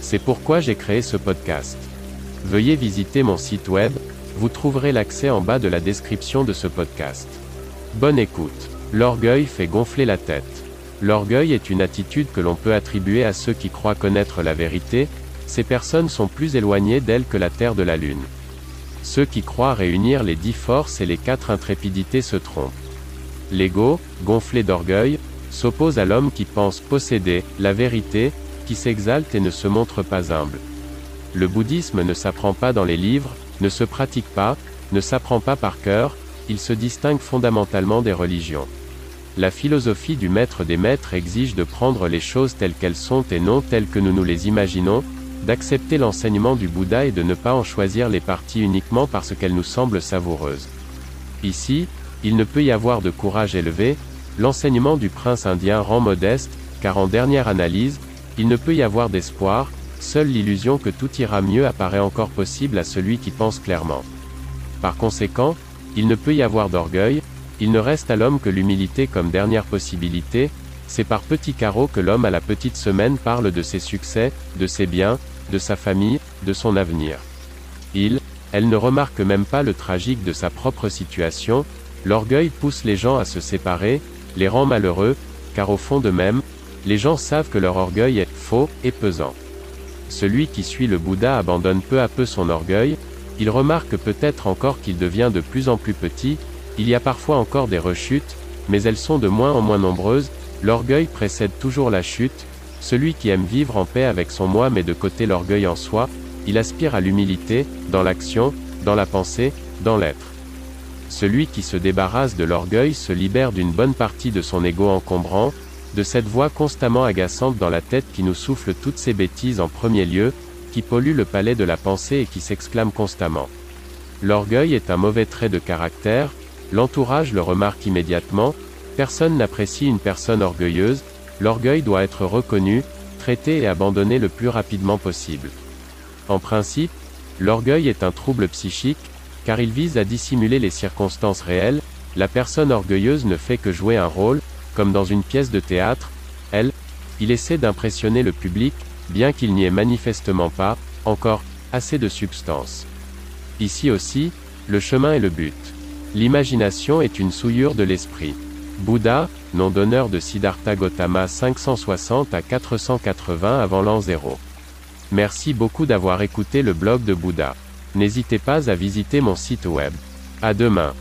C'est pourquoi j'ai créé ce podcast. Veuillez visiter mon site web, vous trouverez l'accès en bas de la description de ce podcast. Bonne écoute. L'orgueil fait gonfler la tête. L'orgueil est une attitude que l'on peut attribuer à ceux qui croient connaître la vérité, ces personnes sont plus éloignées d'elle que la Terre de la Lune. Ceux qui croient réunir les dix forces et les quatre intrépidités se trompent. L'ego, gonflé d'orgueil, s'oppose à l'homme qui pense posséder la vérité, qui s'exalte et ne se montre pas humble. Le bouddhisme ne s'apprend pas dans les livres, ne se pratique pas, ne s'apprend pas par cœur, il se distingue fondamentalement des religions. La philosophie du maître des maîtres exige de prendre les choses telles qu'elles sont et non telles que nous nous les imaginons, d'accepter l'enseignement du Bouddha et de ne pas en choisir les parties uniquement parce qu'elles nous semblent savoureuses. Ici, il ne peut y avoir de courage élevé, L'enseignement du prince indien rend modeste, car en dernière analyse, il ne peut y avoir d'espoir, seule l'illusion que tout ira mieux apparaît encore possible à celui qui pense clairement. Par conséquent, il ne peut y avoir d'orgueil, il ne reste à l'homme que l'humilité comme dernière possibilité, c'est par petits carreaux que l'homme à la petite semaine parle de ses succès, de ses biens, de sa famille, de son avenir. Il, elle ne remarque même pas le tragique de sa propre situation, l'orgueil pousse les gens à se séparer, les rend malheureux, car au fond d'eux-mêmes, les gens savent que leur orgueil est faux et pesant. Celui qui suit le Bouddha abandonne peu à peu son orgueil, il remarque peut-être encore qu'il devient de plus en plus petit, il y a parfois encore des rechutes, mais elles sont de moins en moins nombreuses, l'orgueil précède toujours la chute, celui qui aime vivre en paix avec son moi met de côté l'orgueil en soi, il aspire à l'humilité, dans l'action, dans la pensée, dans l'être. Celui qui se débarrasse de l'orgueil se libère d'une bonne partie de son ego encombrant, de cette voix constamment agaçante dans la tête qui nous souffle toutes ces bêtises en premier lieu, qui pollue le palais de la pensée et qui s'exclame constamment. L'orgueil est un mauvais trait de caractère, l'entourage le remarque immédiatement, personne n'apprécie une personne orgueilleuse, l'orgueil doit être reconnu, traité et abandonné le plus rapidement possible. En principe, l'orgueil est un trouble psychique, car il vise à dissimuler les circonstances réelles, la personne orgueilleuse ne fait que jouer un rôle, comme dans une pièce de théâtre, elle, il essaie d'impressionner le public, bien qu'il n'y ait manifestement pas, encore, assez de substance. Ici aussi, le chemin est le but. L'imagination est une souillure de l'esprit. Bouddha, nom d'honneur de Siddhartha Gautama 560 à 480 avant l'an 0. Merci beaucoup d'avoir écouté le blog de Bouddha. N'hésitez pas à visiter mon site web. À demain.